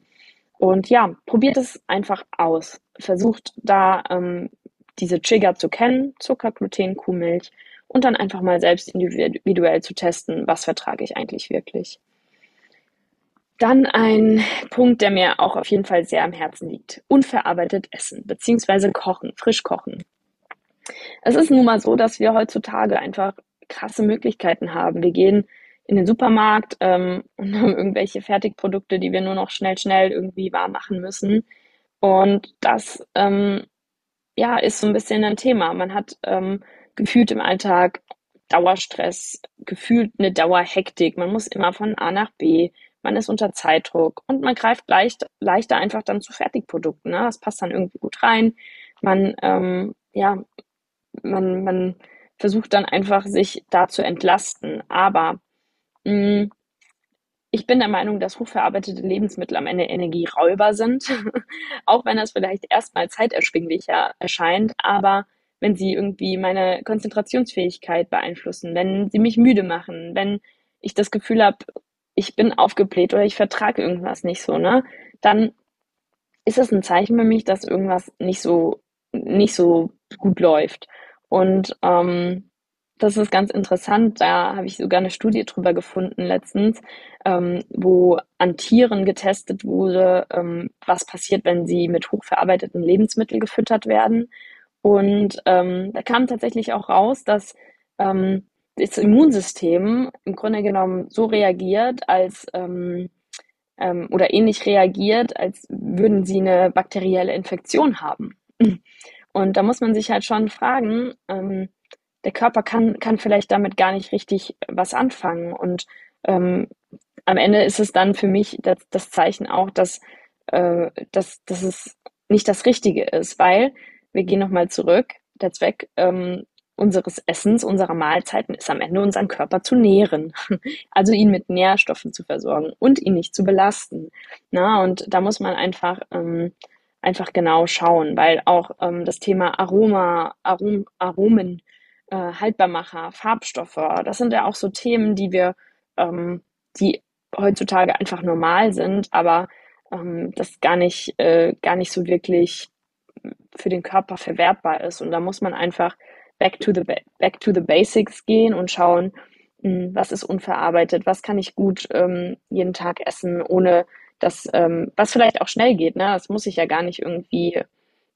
Und ja, probiert es einfach aus. Versucht da ähm, diese Trigger zu kennen, Zucker, Gluten, Kuhmilch und dann einfach mal selbst individuell zu testen, was vertrage ich eigentlich wirklich. Dann ein Punkt, der mir auch auf jeden Fall sehr am Herzen liegt. Unverarbeitet essen, beziehungsweise kochen, frisch kochen. Es ist nun mal so, dass wir heutzutage einfach krasse Möglichkeiten haben. Wir gehen in den Supermarkt ähm, und haben irgendwelche Fertigprodukte, die wir nur noch schnell, schnell irgendwie warm machen müssen. Und das ähm, ja, ist so ein bisschen ein Thema. Man hat ähm, gefühlt im Alltag Dauerstress, gefühlt eine Dauerhektik. Man muss immer von A nach B man ist unter Zeitdruck und man greift leicht, leichter einfach dann zu Fertigprodukten. Ne? Das passt dann irgendwie gut rein. Man, ähm, ja, man, man versucht dann einfach, sich da zu entlasten. Aber mh, mm, ich bin der Meinung, dass hochverarbeitete Lebensmittel am Ende Energieräuber sind, auch wenn das vielleicht erstmal zeiterschwinglicher erscheint, aber wenn sie irgendwie meine Konzentrationsfähigkeit beeinflussen, wenn sie mich müde machen, wenn ich das Gefühl habe, ich bin aufgebläht oder ich vertrage irgendwas nicht so, ne? Dann ist das ein Zeichen für mich, dass irgendwas nicht so, nicht so gut läuft. Und ähm, das ist ganz interessant. Da habe ich sogar eine Studie drüber gefunden letztens, ähm, wo an Tieren getestet wurde, ähm, was passiert, wenn sie mit hochverarbeiteten Lebensmitteln gefüttert werden. Und ähm, da kam tatsächlich auch raus, dass ähm, das Immunsystem im Grunde genommen so reagiert, als ähm, ähm, oder ähnlich reagiert, als würden sie eine bakterielle Infektion haben. Und da muss man sich halt schon fragen, ähm, der Körper kann, kann vielleicht damit gar nicht richtig was anfangen. Und ähm, am Ende ist es dann für mich das, das Zeichen auch, dass, äh, dass, dass es nicht das Richtige ist, weil wir gehen nochmal zurück. Der Zweck ähm, unseres Essens, unserer Mahlzeiten ist am Ende unseren Körper zu nähren. Also ihn mit Nährstoffen zu versorgen und ihn nicht zu belasten. Na, und da muss man einfach, ähm, einfach genau schauen, weil auch ähm, das Thema Aroma, Arom, Aromen, äh, Haltbarmacher, Farbstoffe, das sind ja auch so Themen, die wir, ähm, die heutzutage einfach normal sind, aber ähm, das gar nicht, äh, gar nicht so wirklich für den Körper verwertbar ist. Und da muss man einfach back to the, back to the basics gehen und schauen, hm, was ist unverarbeitet, was kann ich gut ähm, jeden Tag essen, ohne dass, ähm, was vielleicht auch schnell geht, ne? Das muss ich ja gar nicht irgendwie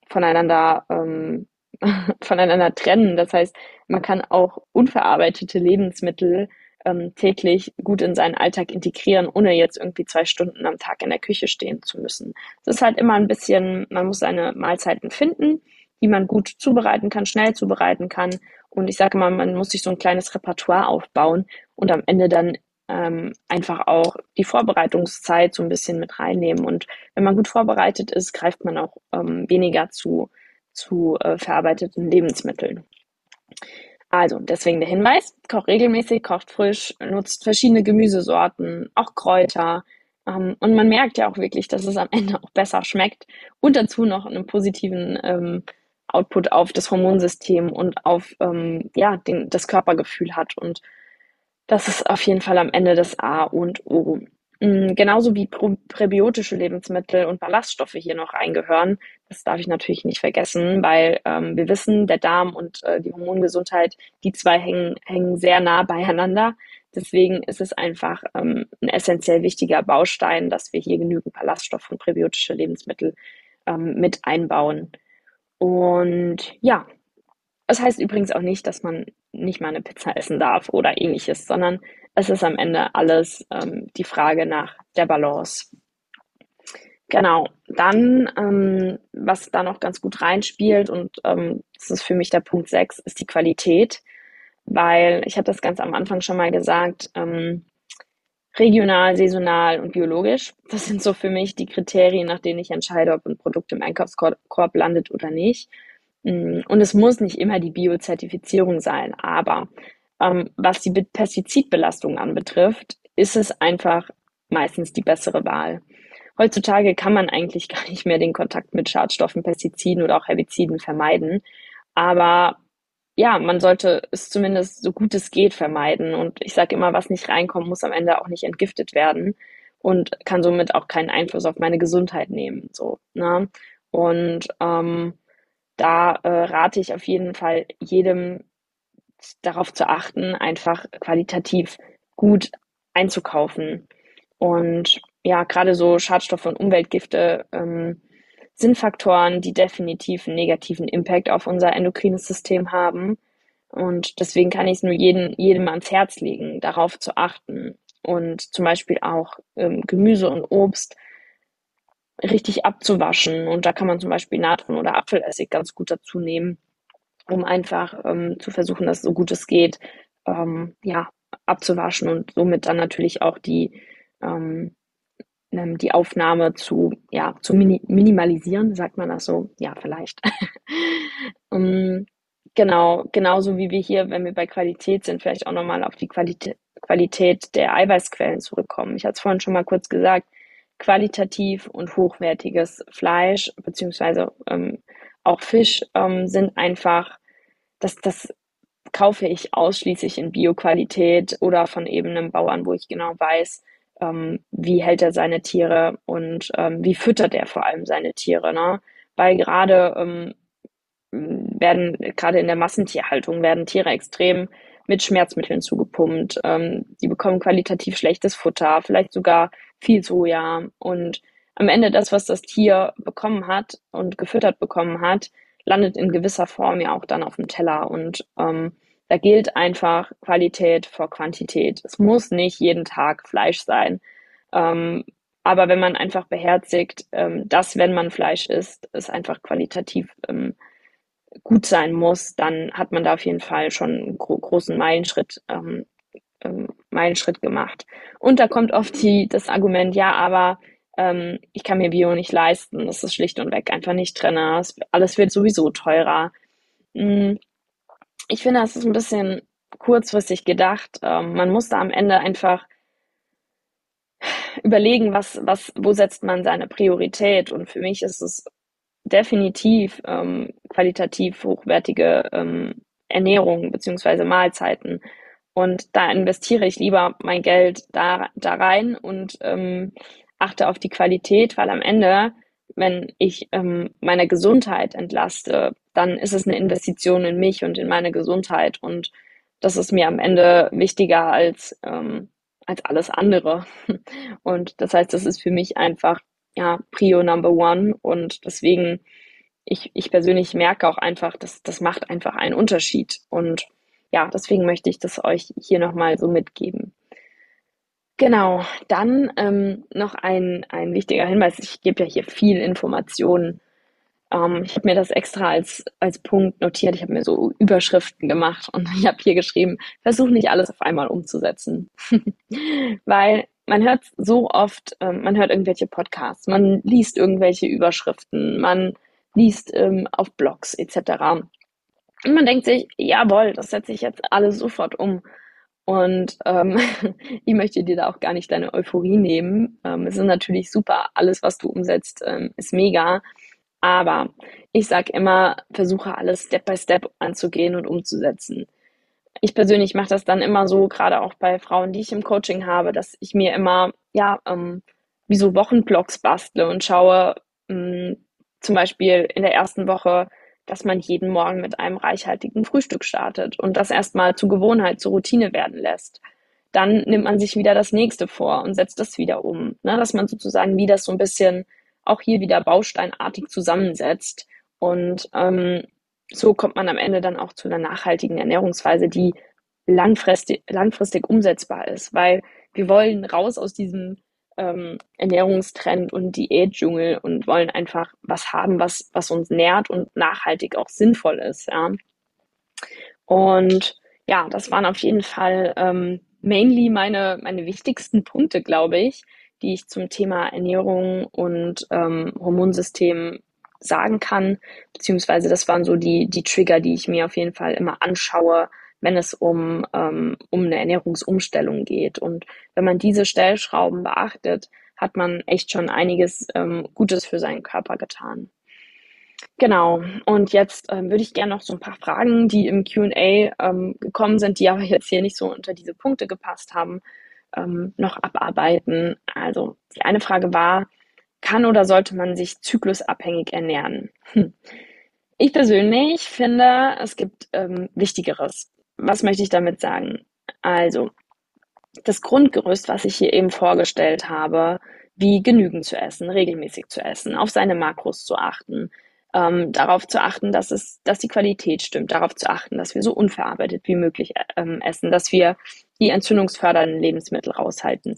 voneinander, ähm, voneinander trennen. Das heißt, man kann auch unverarbeitete Lebensmittel ähm, täglich gut in seinen Alltag integrieren, ohne jetzt irgendwie zwei Stunden am Tag in der Küche stehen zu müssen. Es ist halt immer ein bisschen, man muss seine Mahlzeiten finden die man gut zubereiten kann, schnell zubereiten kann. Und ich sage mal, man muss sich so ein kleines Repertoire aufbauen und am Ende dann ähm, einfach auch die Vorbereitungszeit so ein bisschen mit reinnehmen. Und wenn man gut vorbereitet ist, greift man auch ähm, weniger zu, zu äh, verarbeiteten Lebensmitteln. Also, deswegen der Hinweis, kocht regelmäßig, kocht frisch, nutzt verschiedene Gemüsesorten, auch Kräuter. Ähm, und man merkt ja auch wirklich, dass es am Ende auch besser schmeckt und dazu noch einen positiven ähm, Output auf das Hormonsystem und auf ähm, ja, den, das Körpergefühl hat. Und das ist auf jeden Fall am Ende das A und O. Mhm, genauso wie präbiotische Lebensmittel und Ballaststoffe hier noch reingehören. Das darf ich natürlich nicht vergessen, weil ähm, wir wissen, der Darm und äh, die Hormongesundheit, die zwei hängen, hängen sehr nah beieinander. Deswegen ist es einfach ähm, ein essentiell wichtiger Baustein, dass wir hier genügend Ballaststoffe und präbiotische Lebensmittel ähm, mit einbauen. Und ja, das heißt übrigens auch nicht, dass man nicht mal eine Pizza essen darf oder ähnliches, sondern es ist am Ende alles ähm, die Frage nach der Balance. Genau, dann, ähm, was da noch ganz gut reinspielt, und ähm, das ist für mich der Punkt 6, ist die Qualität, weil ich hatte das ganz am Anfang schon mal gesagt, ähm, regional, saisonal und biologisch. Das sind so für mich die Kriterien, nach denen ich entscheide, ob ein Produkt im Einkaufskorb landet oder nicht. Mm, und es muss nicht immer die Biozertifizierung sein, aber ähm, was die Pestizidbelastung anbetrifft, ist es einfach meistens die bessere Wahl. Heutzutage kann man eigentlich gar nicht mehr den Kontakt mit Schadstoffen, Pestiziden oder auch Herbiziden vermeiden. Aber ja, man sollte es zumindest so gut es geht vermeiden. Und ich sage immer, was nicht reinkommt, muss am Ende auch nicht entgiftet werden und kann somit auch keinen Einfluss auf meine Gesundheit nehmen. So, ne? Und ähm, da äh, rate ich auf jeden Fall jedem darauf zu achten, einfach qualitativ gut einzukaufen. Und ja, gerade so Schadstoffe und Umweltgifte ähm, sind Faktoren, die definitiv einen negativen Impact auf unser endokrines System haben. Und deswegen kann ich es nur jedem, jedem ans Herz legen, darauf zu achten und zum Beispiel auch ähm, Gemüse und Obst richtig abzuwaschen. Und da kann man zum Beispiel Natron oder Apfelessig ganz gut dazu nehmen, um einfach ähm, zu versuchen, dass so gut es geht, ähm, ja, abzuwaschen und somit dann natürlich auch die, ähm, ähm, die Aufnahme zu, ja, zu mini minimalisieren, sagt man das so? Ja, vielleicht. um, ähm, genau, genauso wie wir hier, wenn wir bei Qualität sind, vielleicht auch nochmal auf die Qualität, Qualität der Eiweißquellen zurückkommen. Ich hatte es vorhin schon mal kurz gesagt, qualitativ und hochwertiges Fleisch beziehungsweise ähm, auch Fisch ähm, sind einfach, das, das kaufe ich ausschließlich in Bioqualität oder von eben einem Bauern, wo ich genau weiß, ähm, wie hält er seine Tiere und ähm, wie füttert er vor allem seine Tiere. Ne? Weil gerade ähm, werden, gerade in der Massentierhaltung werden Tiere extrem mit Schmerzmitteln zugepumpt. Ähm, die bekommen qualitativ schlechtes Futter, vielleicht sogar viel Soja. Und am Ende das, was das Tier bekommen hat und gefüttert bekommen hat, landet in gewisser Form ja auch dann auf dem Teller. Und ähm, da gilt einfach Qualität vor Quantität. Es muss nicht jeden Tag Fleisch sein. Ähm, aber wenn man einfach beherzigt, ähm, dass wenn man Fleisch isst, es einfach qualitativ ähm, gut sein muss, dann hat man da auf jeden Fall schon einen gro großen Meilenschritt, ähm, ähm, Meilenschritt gemacht. Und da kommt oft die, das Argument, ja, aber ähm, ich kann mir Bio nicht leisten, das ist schlicht und weg einfach nicht drin, alles wird sowieso teurer. Mhm ich finde, das ist ein bisschen kurzfristig gedacht. Ähm, man muss da am Ende einfach überlegen, was, was, wo setzt man seine Priorität? Und für mich ist es definitiv ähm, qualitativ hochwertige ähm, Ernährung beziehungsweise Mahlzeiten. Und da investiere ich lieber mein Geld da, da rein und ähm, achte auf die Qualität, weil am Ende wenn ich ähm, meine Gesundheit entlaste, dann ist es eine Investition in mich und in meine Gesundheit. Und das ist mir am Ende wichtiger als, ähm, als alles andere. Und das heißt, das ist für mich einfach ja, Prio Number One. Und deswegen, ich, ich persönlich merke auch einfach, dass das macht einfach einen Unterschied. Und ja, deswegen möchte ich das euch hier nochmal so mitgeben. Genau, dann ähm, noch ein, ein wichtiger Hinweis. Ich gebe ja hier viel Informationen. Ähm, ich habe mir das extra als, als Punkt notiert. Ich habe mir so Überschriften gemacht und ich habe hier geschrieben, versuch nicht alles auf einmal umzusetzen. Weil man hört so oft, ähm, man hört irgendwelche Podcasts, man liest irgendwelche Überschriften, man liest ähm, auf Blogs etc. Und man denkt sich, jawohl, das setze ich jetzt alles sofort um. Und ähm, ich möchte dir da auch gar nicht deine Euphorie nehmen. Ähm, es ist natürlich super, alles, was du umsetzt, ähm, ist mega. Aber ich sage immer, versuche alles Step by Step anzugehen und umzusetzen. Ich persönlich mache das dann immer so, gerade auch bei Frauen, die ich im Coaching habe, dass ich mir immer, ja, ähm, wie so Wochenblocks bastle und schaue, mh, hm, zum Beispiel in der ersten Woche, dass man jeden Morgen mit einem reichhaltigen Frühstück startet und das erstmal zur Gewohnheit, zur Routine werden lässt. Dann nimmt man sich wieder das nächste vor und setzt das wieder um. Ne? Dass man sozusagen wie das so ein bisschen auch hier wieder bausteinartig zusammensetzt. Und ähm, so kommt man am Ende dann auch zu einer nachhaltigen Ernährungsweise, die langfristig, langfristig umsetzbar ist, weil wir wollen raus aus diesem ähm, Ernährungstrend und Diätdschungel und wollen einfach was haben, was, was uns nährt und nachhaltig auch sinnvoll ist. Ja. Und ja, das waren auf jeden Fall ähm, mainly meine, meine wichtigsten Punkte, glaube ich, die ich zum Thema Ernährung und ähm, Hormonsystem sagen kann, beziehungsweise das waren so die, die Trigger, die ich mir auf jeden Fall immer anschaue, wenn es um, ähm, um eine Ernährungsumstellung geht. Und wenn man diese Stellschrauben beachtet, hat man echt schon einiges ähm, Gutes für seinen Körper getan. Genau. Und jetzt ähm, würde ich gerne noch so ein paar Fragen, die im Q&A ähm, gekommen sind, die aber jetzt hier nicht so unter diese Punkte gepasst haben, ähm, noch abarbeiten. Also die eine Frage war, kann oder sollte man sich zyklusabhängig ernähren? Hm. Ich persönlich finde, es gibt ähm, Wichtigeres. Was möchte ich damit sagen? Also, das Grundgerüst, was ich hier eben vorgestellt habe, wie genügend zu essen, regelmäßig zu essen, auf seine Makros zu achten, ähm, darauf zu achten, dass es, dass die Qualität stimmt, darauf zu achten, dass wir so unverarbeitet wie möglich ähm, essen, dass wir die entzündungsfördernden Lebensmittel raushalten.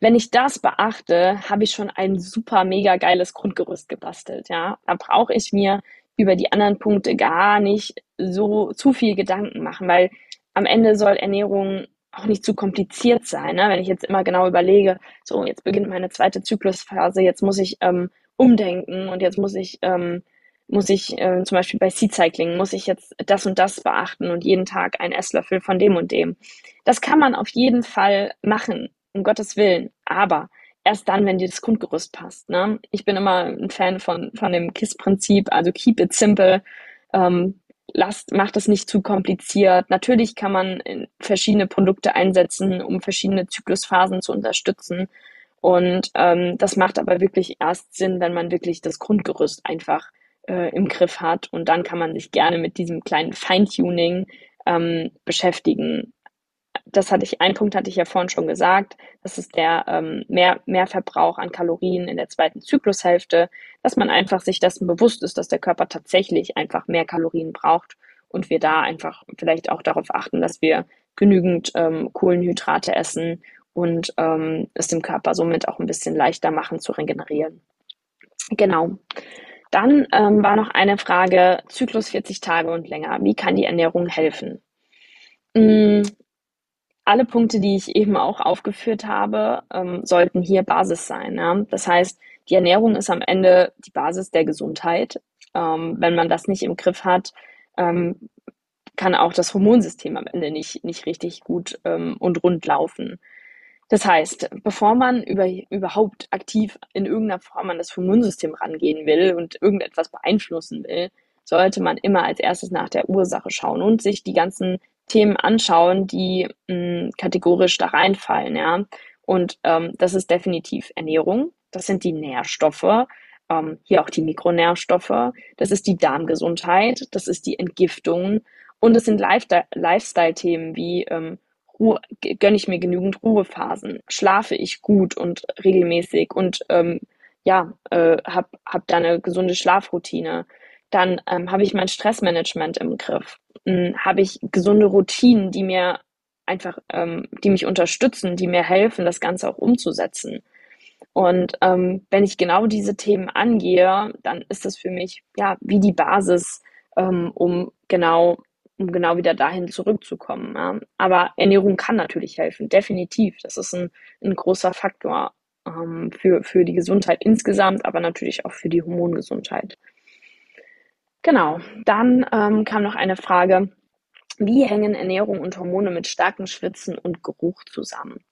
Wenn ich das beachte, habe ich schon ein super mega geiles Grundgerüst gebastelt. Ja, da brauche ich mir über die anderen Punkte gar nicht so zu viel Gedanken machen, weil am Ende soll Ernährung auch nicht zu kompliziert sein. Ne? Wenn ich jetzt immer genau überlege, so jetzt beginnt meine zweite Zyklusphase, jetzt muss ich ähm, umdenken und jetzt muss ich ähm, muss ich äh, zum Beispiel bei Seed Cycling, muss ich jetzt das und das beachten und jeden Tag ein Esslöffel von dem und dem. Das kann man auf jeden Fall machen, um Gottes Willen. Aber erst dann, wenn dir das Grundgerüst passt. Ne? Ich bin immer ein Fan von, von dem KISS-Prinzip, also keep it simple. Ähm, lasst, macht es nicht zu kompliziert. Natürlich kann man verschiedene Produkte einsetzen, um verschiedene Zyklusphasen zu unterstützen. Und ähm, das macht aber wirklich erst Sinn, wenn man wirklich das Grundgerüst einfach äh, im Griff hat. Und dann kann man sich gerne mit diesem kleinen Feintuning ähm, beschäftigen. Das hatte ich, ein Punkt hatte ich ja vorhin schon gesagt. Das ist der ähm, mehr, Mehrverbrauch an Kalorien in der zweiten Zyklushälfte, dass man einfach sich dessen bewusst ist, dass der Körper tatsächlich einfach mehr Kalorien braucht und wir da einfach vielleicht auch darauf achten, dass wir genügend ähm, Kohlenhydrate essen und ähm, es dem Körper somit auch ein bisschen leichter machen zu regenerieren. Genau. Dann ähm, war noch eine Frage, Zyklus 40 Tage und länger. Wie kann die Ernährung helfen? Alle Punkte, die ich eben auch aufgeführt habe, ähm, sollten hier Basis sein. Ja? Das heißt, die Ernährung ist am Ende die Basis der Gesundheit. Ähm, wenn man das nicht im Griff hat, ähm, kann auch das Hormonsystem am Ende nicht, nicht richtig gut ähm, und rund laufen. Das heißt, bevor man über, überhaupt aktiv in irgendeiner Form an das Immunsystem rangehen will und irgendetwas beeinflussen will, sollte man immer als erstes nach der Ursache schauen und sich die ganzen Themen anschauen, die mh, hm, kategorisch da reinfallen. Ja? Und ähm, das ist definitiv Ernährung, das sind die Nährstoffe, ähm, hier auch die Mikronährstoffe, das ist die Darmgesundheit, das ist die Entgiftung und es sind Lifestyle-Themen wie ähm, Ruhe, gönne ich mir genügend Ruhephasen, schlafe ich gut und regelmäßig und ähm, ja, äh, habe hab da eine gesunde Schlafroutine. Dann ähm, habe ich mein Stressmanagement im Griff. Hm, habe ich gesunde Routinen, die mir einfach, ähm, die mich unterstützen, die mir helfen, das Ganze auch umzusetzen. Und ähm, wenn ich genau diese Themen angehe, dann ist das für mich ja wie die Basis, ähm, um genau um genau wieder dahin zurückzukommen. Ja. Aber Ernährung kann natürlich helfen, definitiv. Das ist ein, ein großer Faktor ähm, für, für die Gesundheit insgesamt, aber natürlich auch für die Hormongesundheit. Genau, dann ähm, kam noch eine Frage, wie hängen Ernährung und Hormone mit starkem Schwitzen und Geruch zusammen?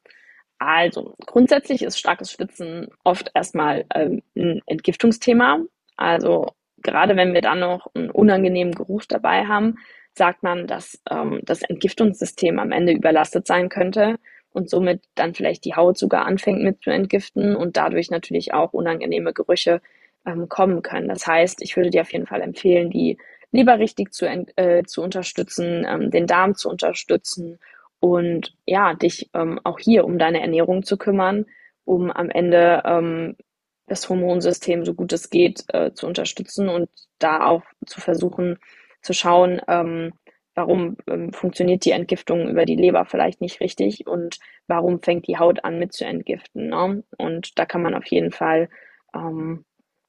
Also, grundsätzlich ist starkes Schwitzen oft erstmal ähm, ein Entgiftungsthema. Also, gerade wenn wir dann noch einen unangenehmen Geruch dabei haben, sagt man, dass ähm, das Entgiftungssystem am Ende überlastet sein könnte und somit dann vielleicht die Haut sogar anfängt mit zu entgiften und dadurch natürlich auch unangenehme Gerüche ähm, kommen können. Das heißt, ich würde dir auf jeden Fall empfehlen, die Leber richtig zu, äh, zu unterstützen, ähm, den Darm zu unterstützen und ja, dich ähm, auch hier um deine Ernährung zu kümmern, um am Ende ähm, das Hormonsystem so gut es geht äh, zu unterstützen und da auch zu versuchen, zu schauen, ähm, warum ähm, funktioniert die Entgiftung über die Leber vielleicht nicht richtig und warum fängt die Haut an mit zu entgiften. Ne? Und da kann man auf jeden Fall ähm,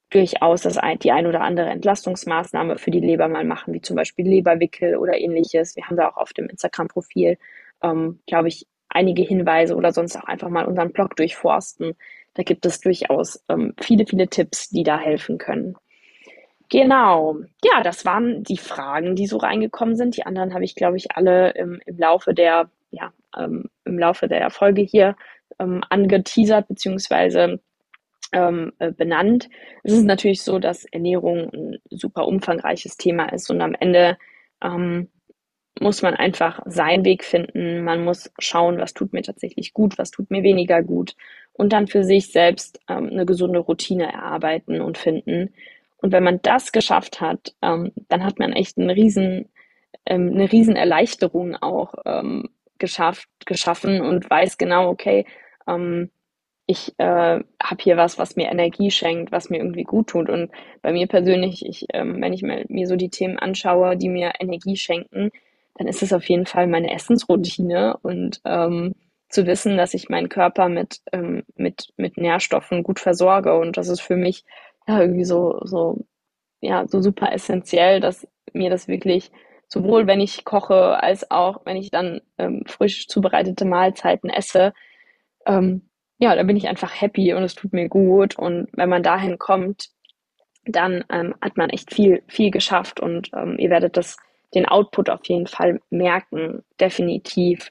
durchaus das ein, die ein oder andere Entlastungsmaßnahme für die Leber mal machen, wie zum Beispiel Leberwickel oder ähnliches. Wir haben da auch auf dem Instagram-Profil, ähm, glaube ich, einige Hinweise oder sonst auch einfach mal unseren Blog durchforsten. Da gibt es durchaus ähm, viele, viele Tipps, die da helfen können. Genau. Ja, das waren die Fragen, die so reingekommen sind. Die anderen habe ich, glaube ich, alle im, im Laufe der, ja, ähm, im Laufe der Folge hier ähm, angeteasert beziehungsweise ähm, äh, benannt. Es ist natürlich so, dass Ernährung ein super umfangreiches Thema ist und am Ende ähm, muss man einfach seinen Weg finden. Man muss schauen, was tut mir tatsächlich gut, was tut mir weniger gut und dann für sich selbst ähm, eine gesunde Routine erarbeiten und finden. Und wenn man das geschafft hat, ähm, dann hat man echt einen riesen, ähm, eine riesen Erleichterung auch ähm, geschafft, geschaffen und weiß genau, okay, ähm, ich äh, habe hier was, was mir Energie schenkt, was mir irgendwie gut tut. Und bei mir persönlich, ich, ähm, wenn ich mir, mir so die Themen anschaue, die mir Energie schenken, dann ist es auf jeden Fall meine Essensroutine und ähm, zu wissen, dass ich meinen Körper mit, ähm, mit, mit Nährstoffen gut versorge. Und das ist für mich ja irgendwie so, so, ja, so super essentiell, dass mir das wirklich sowohl wenn ich koche als auch wenn ich dann ähm, frisch zubereitete Mahlzeiten esse, ähm, ja, da bin ich einfach happy und es tut mir gut. Und wenn man dahin kommt, dann ähm, hat man echt viel, viel geschafft und ähm, ihr werdet das, den Output auf jeden Fall merken, definitiv.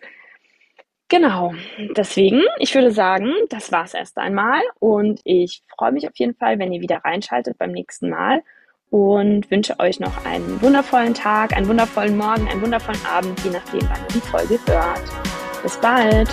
Genau, deswegen, ich würde sagen, das war's erst einmal und ich freue mich auf jeden Fall, wenn ihr wieder reinschaltet beim nächsten Mal und wünsche euch noch einen wundervollen Tag, einen wundervollen Morgen, einen wundervollen Abend, je nachdem, wann ihr die Folge hört. Bis bald!